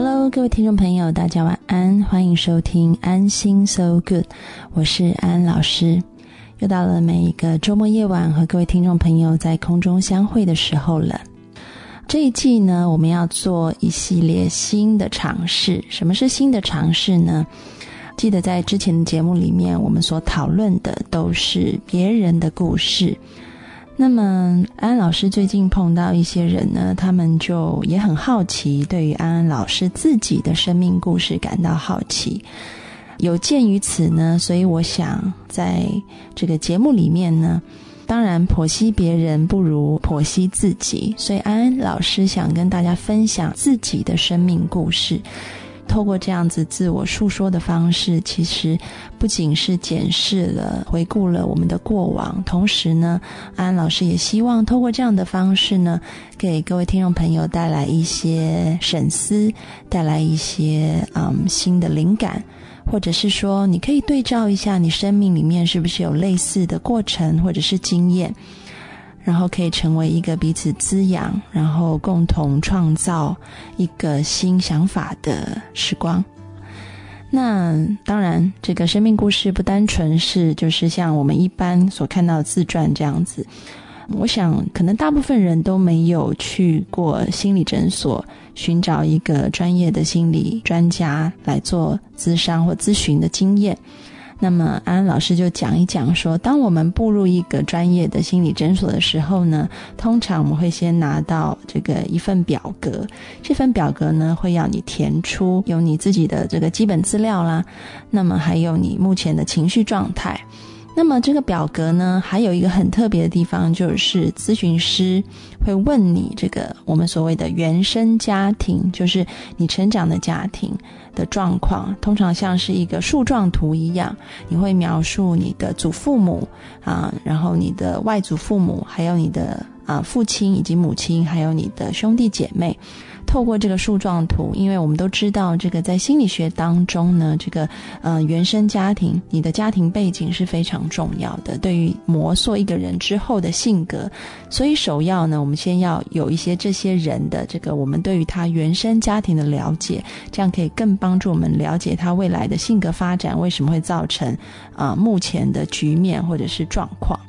Hello，各位听众朋友，大家晚安，欢迎收听安心 So Good，我是安老师。又到了每一个周末夜晚和各位听众朋友在空中相会的时候了。这一季呢，我们要做一系列新的尝试。什么是新的尝试呢？记得在之前的节目里面，我们所讨论的都是别人的故事。那么，安安老师最近碰到一些人呢，他们就也很好奇，对于安安老师自己的生命故事感到好奇。有鉴于此呢，所以我想在这个节目里面呢，当然剖析别人不如剖析自己，所以安安老师想跟大家分享自己的生命故事。透过这样子自我述说的方式，其实不仅是检视了、回顾了我们的过往，同时呢，安安老师也希望透过这样的方式呢，给各位听众朋友带来一些审思，带来一些嗯新的灵感，或者是说，你可以对照一下你生命里面是不是有类似的过程或者是经验。然后可以成为一个彼此滋养，然后共同创造一个新想法的时光。那当然，这个生命故事不单纯是就是像我们一般所看到的自传这样子。我想，可能大部分人都没有去过心理诊所，寻找一个专业的心理专家来做咨商或咨询的经验。那么安安老师就讲一讲说，当我们步入一个专业的心理诊所的时候呢，通常我们会先拿到这个一份表格，这份表格呢会要你填出有你自己的这个基本资料啦，那么还有你目前的情绪状态。那么这个表格呢，还有一个很特别的地方，就是咨询师会问你这个我们所谓的原生家庭，就是你成长的家庭的状况，通常像是一个树状图一样，你会描述你的祖父母啊，然后你的外祖父母，还有你的啊父亲以及母亲，还有你的兄弟姐妹。透过这个树状图，因为我们都知道，这个在心理学当中呢，这个呃原生家庭，你的家庭背景是非常重要的，对于磨塑一个人之后的性格。所以首要呢，我们先要有一些这些人的这个我们对于他原生家庭的了解，这样可以更帮助我们了解他未来的性格发展为什么会造成啊目前的局面或者是状况。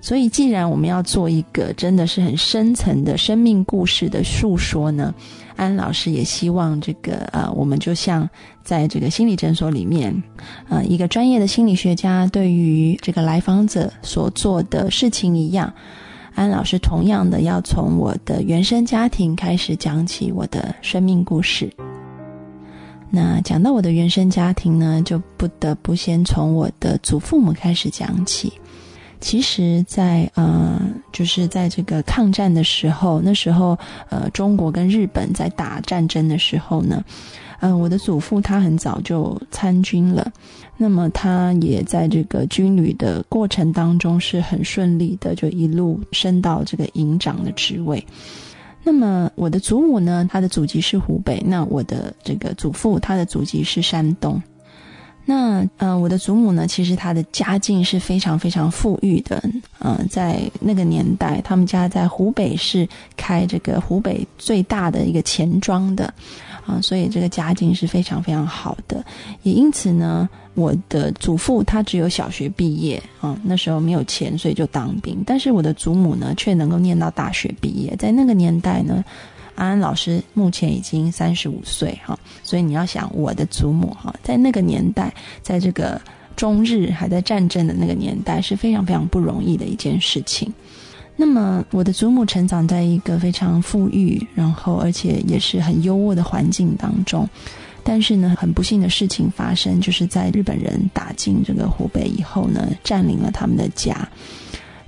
所以，既然我们要做一个真的是很深层的生命故事的述说呢，安老师也希望这个呃，我们就像在这个心理诊所里面，呃，一个专业的心理学家对于这个来访者所做的事情一样，安老师同样的要从我的原生家庭开始讲起我的生命故事。那讲到我的原生家庭呢，就不得不先从我的祖父母开始讲起。其实，在呃，就是在这个抗战的时候，那时候呃，中国跟日本在打战争的时候呢，嗯，我的祖父他很早就参军了，那么他也在这个军旅的过程当中是很顺利的，就一路升到这个营长的职位。那么我的祖母呢，她的祖籍是湖北，那我的这个祖父他的祖籍是山东。那呃，我的祖母呢，其实她的家境是非常非常富裕的。嗯，在那个年代，他们家在湖北是开这个湖北最大的一个钱庄的，啊，所以这个家境是非常非常好的。也因此呢，我的祖父他只有小学毕业，啊，那时候没有钱，所以就当兵。但是我的祖母呢，却能够念到大学毕业。在那个年代呢。安安老师目前已经三十五岁哈，所以你要想我的祖母哈，在那个年代，在这个中日还在战争的那个年代，是非常非常不容易的一件事情。那么我的祖母成长在一个非常富裕，然后而且也是很优渥的环境当中，但是呢，很不幸的事情发生，就是在日本人打进这个湖北以后呢，占领了他们的家。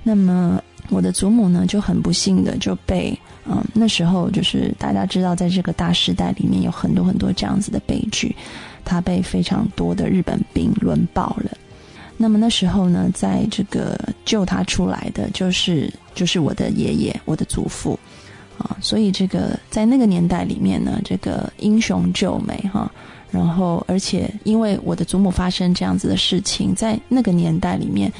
那么我的祖母呢，就很不幸的就被。嗯，那时候就是大家知道，在这个大时代里面有很多很多这样子的悲剧，他被非常多的日本兵轮爆了。那么那时候呢，在这个救他出来的就是就是我的爷爷，我的祖父啊。所以这个在那个年代里面呢，这个英雄救美哈。然后而且因为我的祖母发生这样子的事情，在那个年代里面。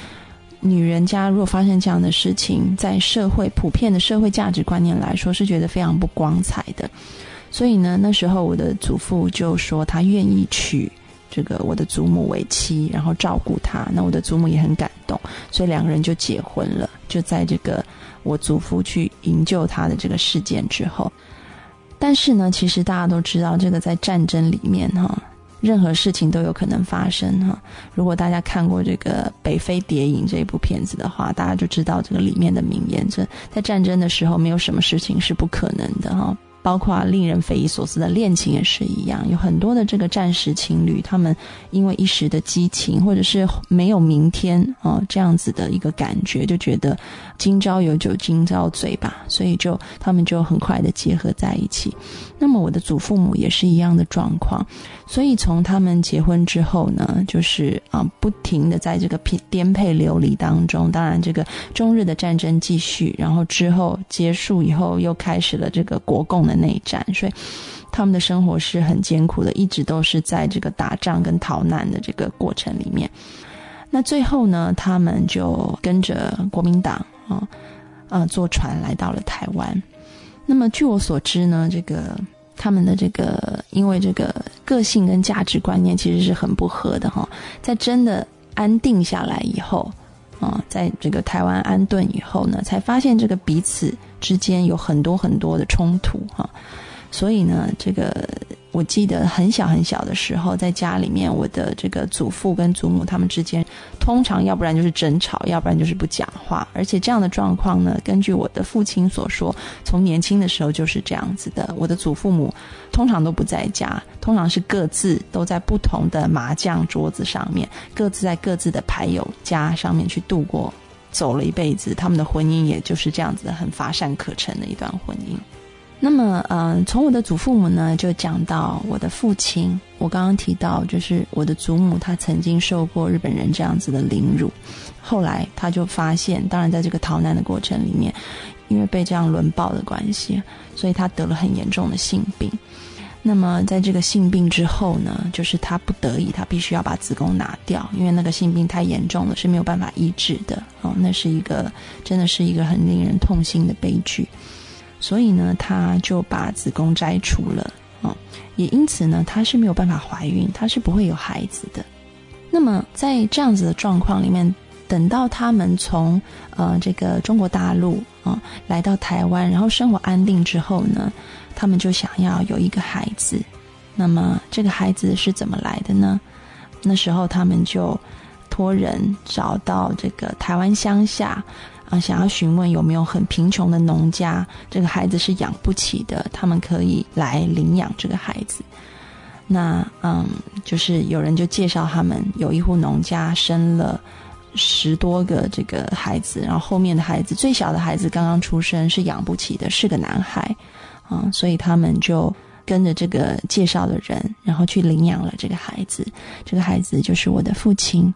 女人家如果发生这样的事情，在社会普遍的社会价值观念来说，是觉得非常不光彩的。所以呢，那时候我的祖父就说他愿意娶这个我的祖母为妻，然后照顾她。那我的祖母也很感动，所以两个人就结婚了。就在这个我祖父去营救他的这个事件之后，但是呢，其实大家都知道，这个在战争里面哈。任何事情都有可能发生哈。如果大家看过这个《北非谍影》这一部片子的话，大家就知道这个里面的名言：在战争的时候，没有什么事情是不可能的哈。包括令人匪夷所思的恋情也是一样，有很多的这个战时情侣，他们因为一时的激情，或者是没有明天啊这样子的一个感觉，就觉得今朝有酒今朝醉吧，所以就他们就很快的结合在一起。那么我的祖父母也是一样的状况，所以从他们结婚之后呢，就是啊不停的在这个颠沛流离当中，当然这个中日的战争继续，然后之后结束以后又开始了这个国共的。内战，所以他们的生活是很艰苦的，一直都是在这个打仗跟逃难的这个过程里面。那最后呢，他们就跟着国民党啊，呃，坐船来到了台湾。那么据我所知呢，这个他们的这个因为这个个性跟价值观念其实是很不合的哈，在真的安定下来以后。啊，在这个台湾安顿以后呢，才发现这个彼此之间有很多很多的冲突哈，所以呢，这个。我记得很小很小的时候，在家里面，我的这个祖父跟祖母他们之间，通常要不然就是争吵，要不然就是不讲话。而且这样的状况呢，根据我的父亲所说，从年轻的时候就是这样子的。我的祖父母通常都不在家，通常是各自都在不同的麻将桌子上面，各自在各自的牌友家上面去度过，走了一辈子。他们的婚姻也就是这样子的，很乏善可陈的一段婚姻。那么，嗯，从我的祖父母呢，就讲到我的父亲。我刚刚提到，就是我的祖母，她曾经受过日本人这样子的凌辱。后来，她就发现，当然在这个逃难的过程里面，因为被这样轮暴的关系，所以她得了很严重的性病。那么，在这个性病之后呢，就是她不得已，她必须要把子宫拿掉，因为那个性病太严重了，是没有办法医治的。哦，那是一个，真的是一个很令人痛心的悲剧。所以呢，她就把子宫摘除了，啊，也因此呢，她是没有办法怀孕，她是不会有孩子的。那么在这样子的状况里面，等到他们从呃这个中国大陆啊来到台湾，然后生活安定之后呢，他们就想要有一个孩子。那么这个孩子是怎么来的呢？那时候他们就托人找到这个台湾乡下。啊，想要询问有没有很贫穷的农家，这个孩子是养不起的，他们可以来领养这个孩子。那嗯，就是有人就介绍他们有一户农家生了十多个这个孩子，然后后面的孩子最小的孩子刚刚出生是养不起的，是个男孩啊，所以他们就跟着这个介绍的人，然后去领养了这个孩子。这个孩子就是我的父亲。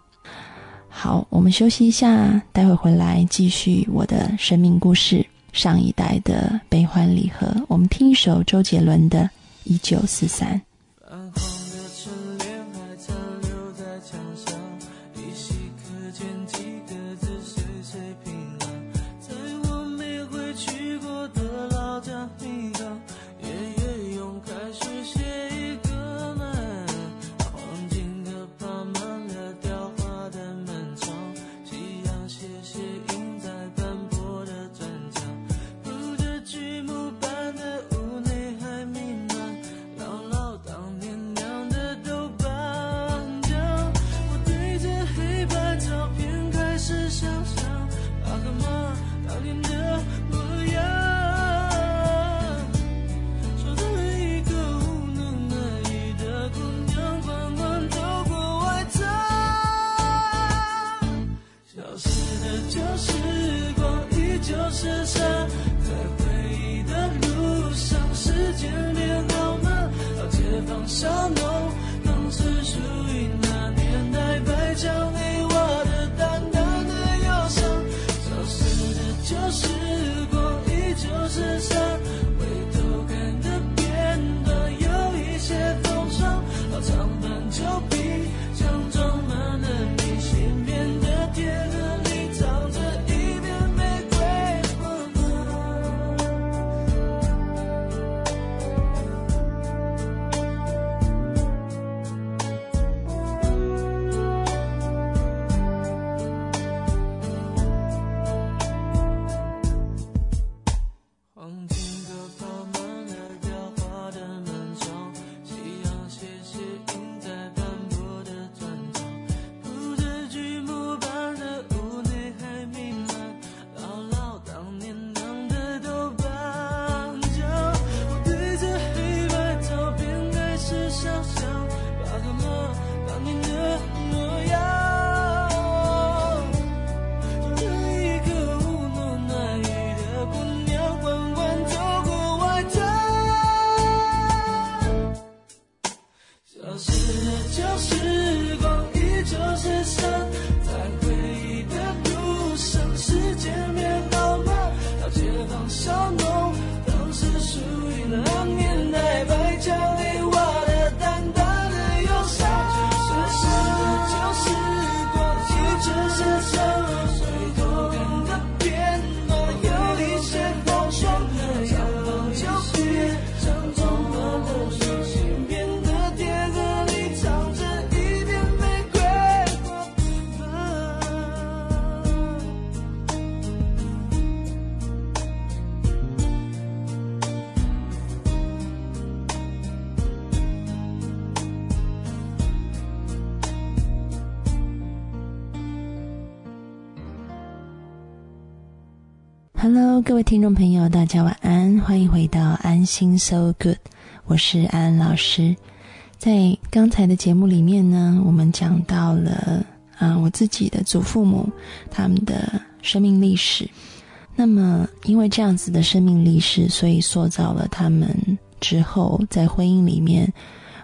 好，我们休息一下，待会回来继续我的生命故事。上一代的悲欢离合，我们听一首周杰伦的《一九四三》。巷弄仍是属于那年代白墙 Hello，各位听众朋友，大家晚安，欢迎回到安心 So Good，我是安安老师。在刚才的节目里面呢，我们讲到了啊，我自己的祖父母他们的生命历史。那么，因为这样子的生命历史，所以塑造了他们之后在婚姻里面，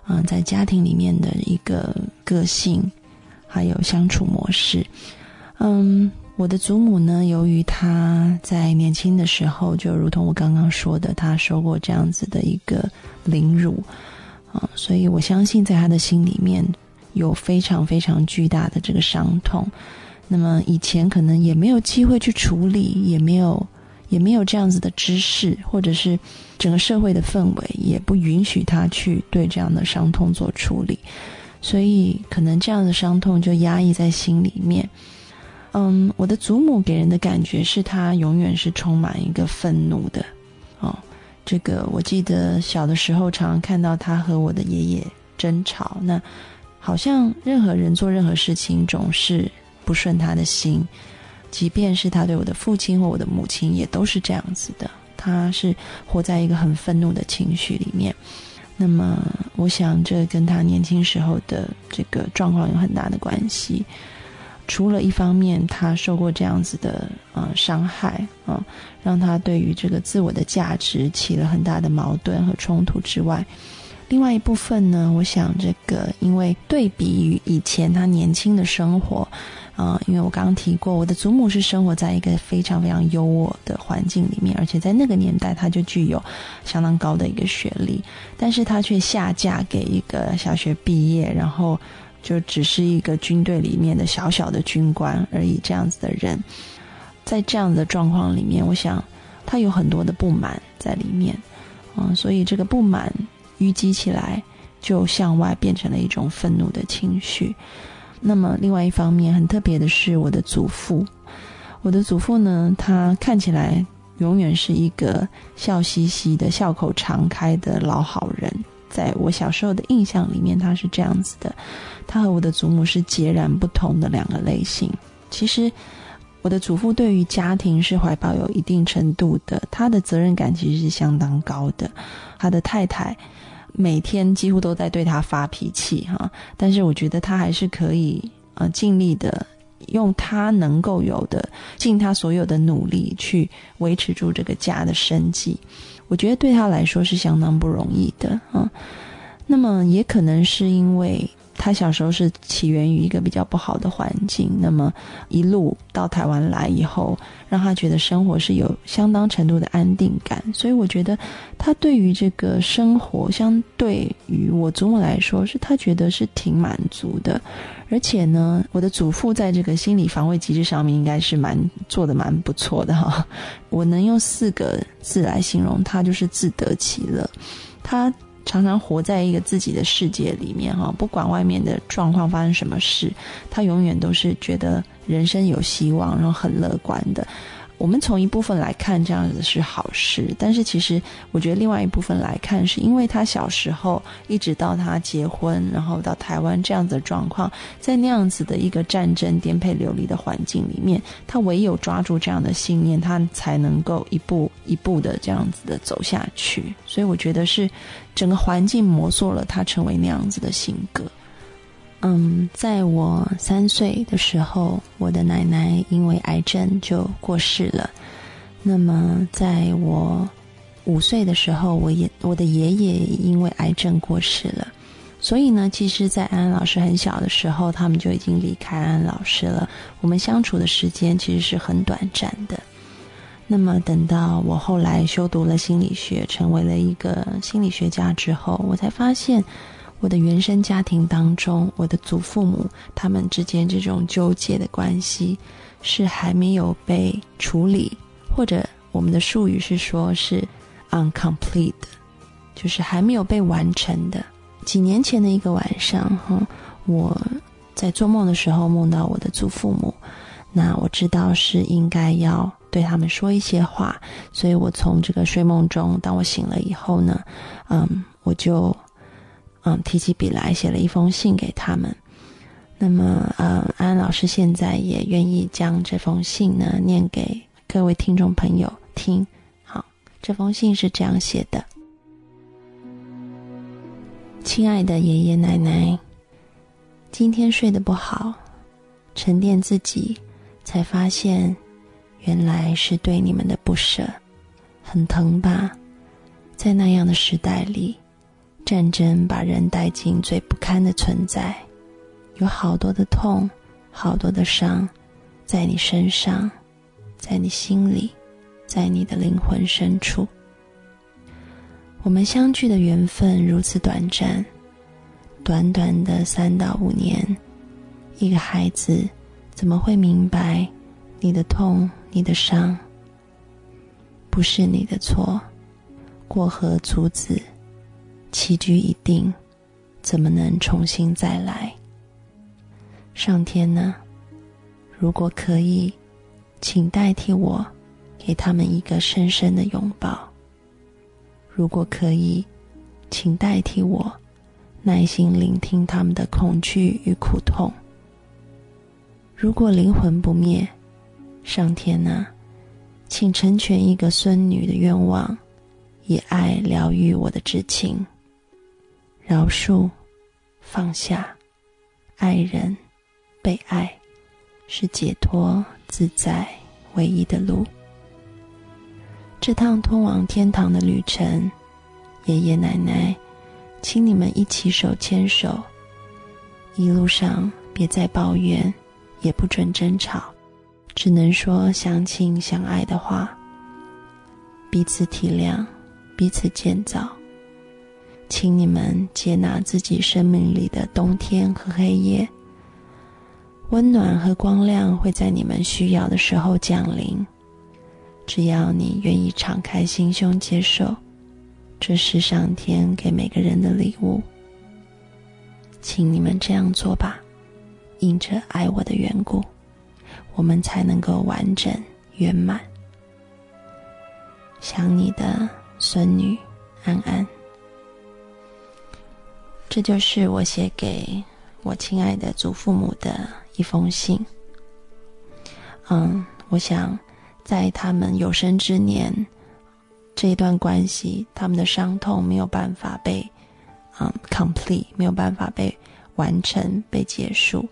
啊，在家庭里面的一个个性，还有相处模式。嗯，我的祖母呢，由于她在年轻的时候，就如同我刚刚说的，她受过这样子的一个凌辱，啊，所以我相信在她的心里面有非常非常巨大的这个伤痛。那么以前可能也没有机会去处理，也没有也没有这样子的知识，或者是整个社会的氛围也不允许他去对这样的伤痛做处理，所以可能这样的伤痛就压抑在心里面。嗯，我的祖母给人的感觉是她永远是充满一个愤怒的。哦，这个我记得小的时候常常看到她和我的爷爷争吵，那好像任何人做任何事情总是。不顺他的心，即便是他对我的父亲或我的母亲，也都是这样子的。他是活在一个很愤怒的情绪里面。那么，我想这跟他年轻时候的这个状况有很大的关系。除了一方面，他受过这样子的呃伤害啊，让他对于这个自我的价值起了很大的矛盾和冲突之外。另外一部分呢，我想这个因为对比于以前他年轻的生活，啊，因为我刚刚提过，我的祖母是生活在一个非常非常优渥的环境里面，而且在那个年代，他就具有相当高的一个学历，但是他却下嫁给一个小学毕业，然后就只是一个军队里面的小小的军官而已这样子的人，在这样的状况里面，我想他有很多的不满在里面，嗯，所以这个不满。淤积起来，就向外变成了一种愤怒的情绪。那么，另外一方面很特别的是，我的祖父，我的祖父呢，他看起来永远是一个笑嘻嘻的、笑口常开的老好人。在我小时候的印象里面，他是这样子的。他和我的祖母是截然不同的两个类型。其实，我的祖父对于家庭是怀抱有一定程度的，他的责任感其实是相当高的。他的太太。每天几乎都在对他发脾气哈，但是我觉得他还是可以呃尽力的用他能够有的尽他所有的努力去维持住这个家的生计，我觉得对他来说是相当不容易的啊。那么也可能是因为。他小时候是起源于一个比较不好的环境，那么一路到台湾来以后，让他觉得生活是有相当程度的安定感，所以我觉得他对于这个生活，相对于我祖母来说，是他觉得是挺满足的。而且呢，我的祖父在这个心理防卫机制上面应该是蛮做的蛮不错的哈。我能用四个字来形容他，就是自得其乐。他。常常活在一个自己的世界里面，哈，不管外面的状况发生什么事，他永远都是觉得人生有希望，然后很乐观的。我们从一部分来看，这样子是好事，但是其实我觉得另外一部分来看，是因为他小时候一直到他结婚，然后到台湾这样子的状况，在那样子的一个战争颠沛流离的环境里面，他唯有抓住这样的信念，他才能够一步一步的这样子的走下去。所以我觉得是整个环境磨塑了他成为那样子的性格。嗯，在我三岁的时候，我的奶奶因为癌症就过世了。那么，在我五岁的时候，我也我的爷爷因为癌症过世了。所以呢，其实，在安安老师很小的时候，他们就已经离开安安老师了。我们相处的时间其实是很短暂的。那么，等到我后来修读了心理学，成为了一个心理学家之后，我才发现。我的原生家庭当中，我的祖父母他们之间这种纠结的关系是还没有被处理，或者我们的术语是说是 uncomplete，就是还没有被完成的。几年前的一个晚上，哈，我在做梦的时候梦到我的祖父母，那我知道是应该要对他们说一些话，所以我从这个睡梦中，当我醒了以后呢，嗯，我就。嗯，提起笔来写了一封信给他们。那么，呃，安安老师现在也愿意将这封信呢念给各位听众朋友听。好，这封信是这样写的：亲爱的爷爷奶奶，今天睡得不好，沉淀自己，才发现原来是对你们的不舍，很疼吧？在那样的时代里，战争把人带进最不堪的存在，有好多的痛，好多的伤，在你身上，在你心里，在你的灵魂深处。我们相聚的缘分如此短暂，短短的三到五年，一个孩子怎么会明白你的痛、你的伤？不是你的错。过河卒子，棋局已定，怎么能重新再来？上天呢？如果可以，请代替我，给他们一个深深的拥抱。如果可以，请代替我，耐心聆听他们的恐惧与苦痛。如果灵魂不灭，上天呢？请成全一个孙女的愿望。以爱疗愈我的至情，饶恕、放下、爱人、被爱，是解脱自在唯一的路。这趟通往天堂的旅程，爷爷奶奶，请你们一起手牵手，一路上别再抱怨，也不准争吵，只能说相亲相爱的话，彼此体谅。彼此建造，请你们接纳自己生命里的冬天和黑夜。温暖和光亮会在你们需要的时候降临，只要你愿意敞开心胸接受，这是上天给每个人的礼物。请你们这样做吧，因着爱我的缘故，我们才能够完整圆满。想你的。孙女安安，这就是我写给我亲爱的祖父母的一封信。嗯，我想在他们有生之年，这一段关系，他们的伤痛没有办法被嗯 complete，没有办法被完成、被结束。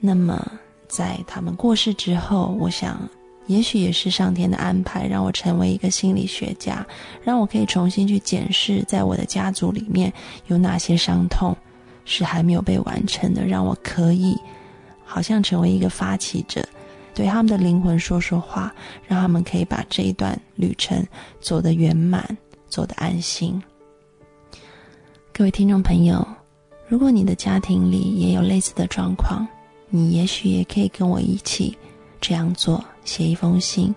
那么，在他们过世之后，我想。也许也是上天的安排，让我成为一个心理学家，让我可以重新去检视，在我的家族里面有哪些伤痛是还没有被完成的，让我可以好像成为一个发起者，对他们的灵魂说说话，让他们可以把这一段旅程走得圆满，走得安心。各位听众朋友，如果你的家庭里也有类似的状况，你也许也可以跟我一起这样做。写一封信，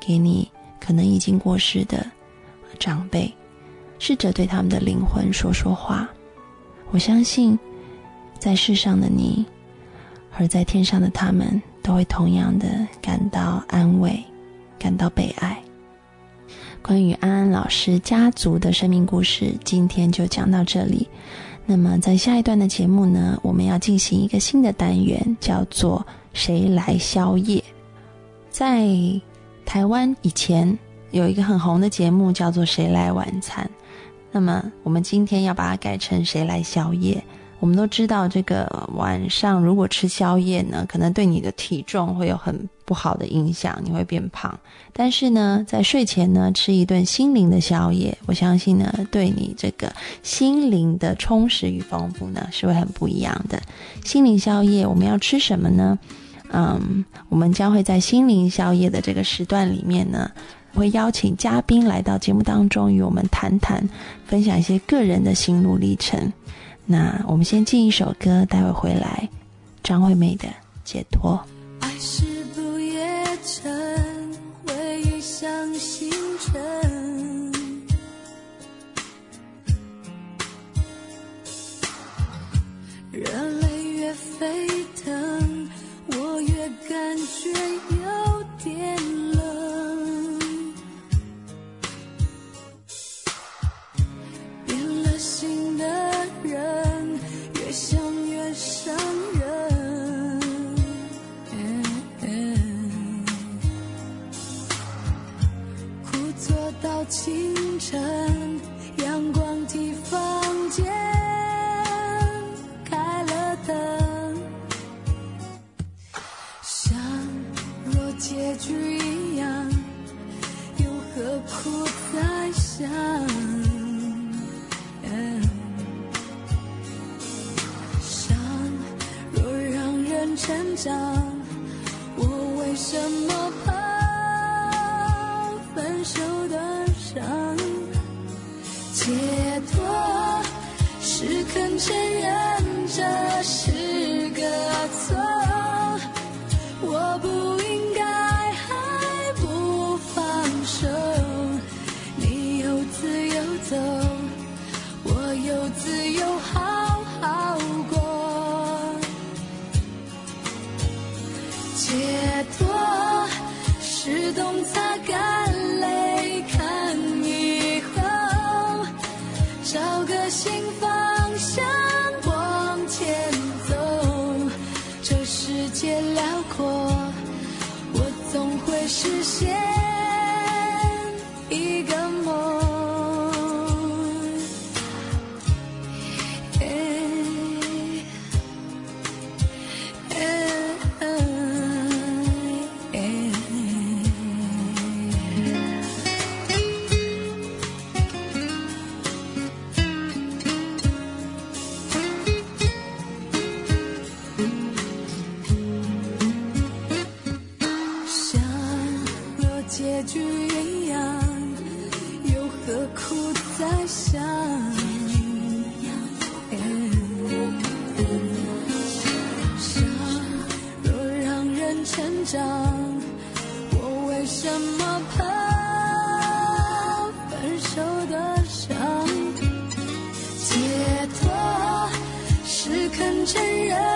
给你可能已经过世的长辈，试着对他们的灵魂说说话。我相信，在世上的你，而在天上的他们，都会同样的感到安慰，感到被爱。关于安安老师家族的生命故事，今天就讲到这里。那么，在下一段的节目呢，我们要进行一个新的单元，叫做“谁来宵夜”。在台湾以前有一个很红的节目叫做《谁来晚餐》，那么我们今天要把它改成《谁来宵夜》。我们都知道，这个晚上如果吃宵夜呢，可能对你的体重会有很不好的影响，你会变胖。但是呢，在睡前呢，吃一顿心灵的宵夜，我相信呢，对你这个心灵的充实与丰富呢，是会很不一样的。心灵宵夜，我们要吃什么呢？嗯，我们将会在心灵宵夜的这个时段里面呢，会邀请嘉宾来到节目当中，与我们谈谈，分享一些个人的心路历程。那我们先进一首歌，待会回来，张惠妹的《解脱》。爱是不夜城，回忆像星辰，热泪越沸腾。我越感觉解脱是肯承认这是肯